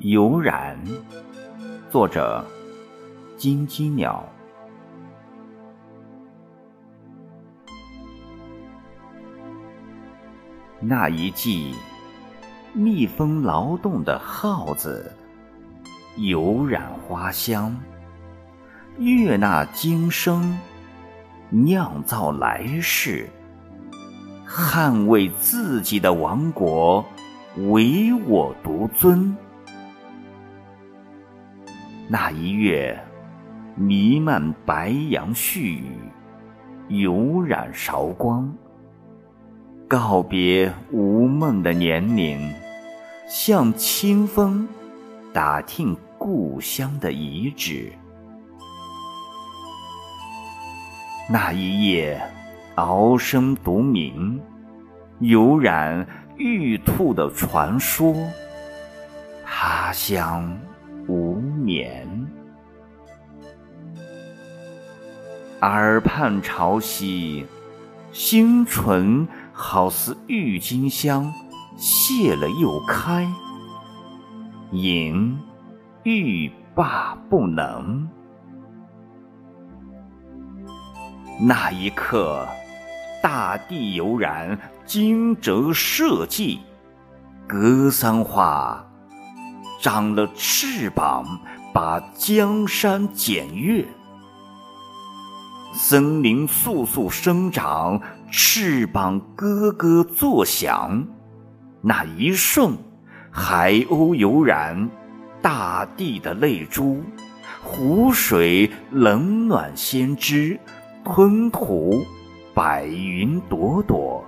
悠然作者金鸡鸟。那一季蜜蜂劳动的耗子油染花香，悦纳今生，酿造来世，捍卫自己的王国，唯我独尊。那一月，弥漫白杨絮雨，有染韶光。告别无梦的年龄，向清风打听故乡的遗址。那一夜，翱声独鸣，有染玉兔的传说。他乡。无眠，耳畔潮汐，星唇好似郁金香，谢了又开，饮欲罢不能。那一刻，大地悠然，惊蛰社稷，格桑花。长了翅膀，把江山检阅；森林簌簌生长，翅膀咯咯作响。那一瞬，海鸥悠然大地的泪珠，湖水冷暖先知，吞吐白云朵朵，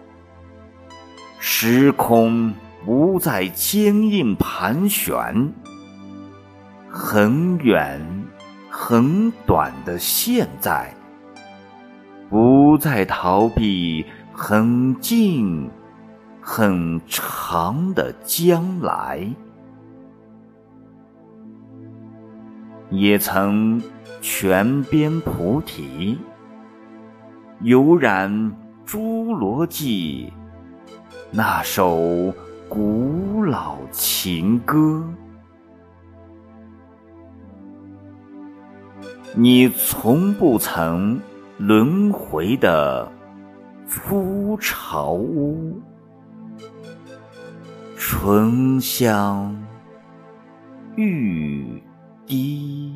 时空。不再坚硬盘旋，很远很短的现在；不再逃避很近很长的将来。也曾泉边菩提，有染侏罗纪那首。古老情歌，你从不曾轮回的初巢屋，醇香玉一。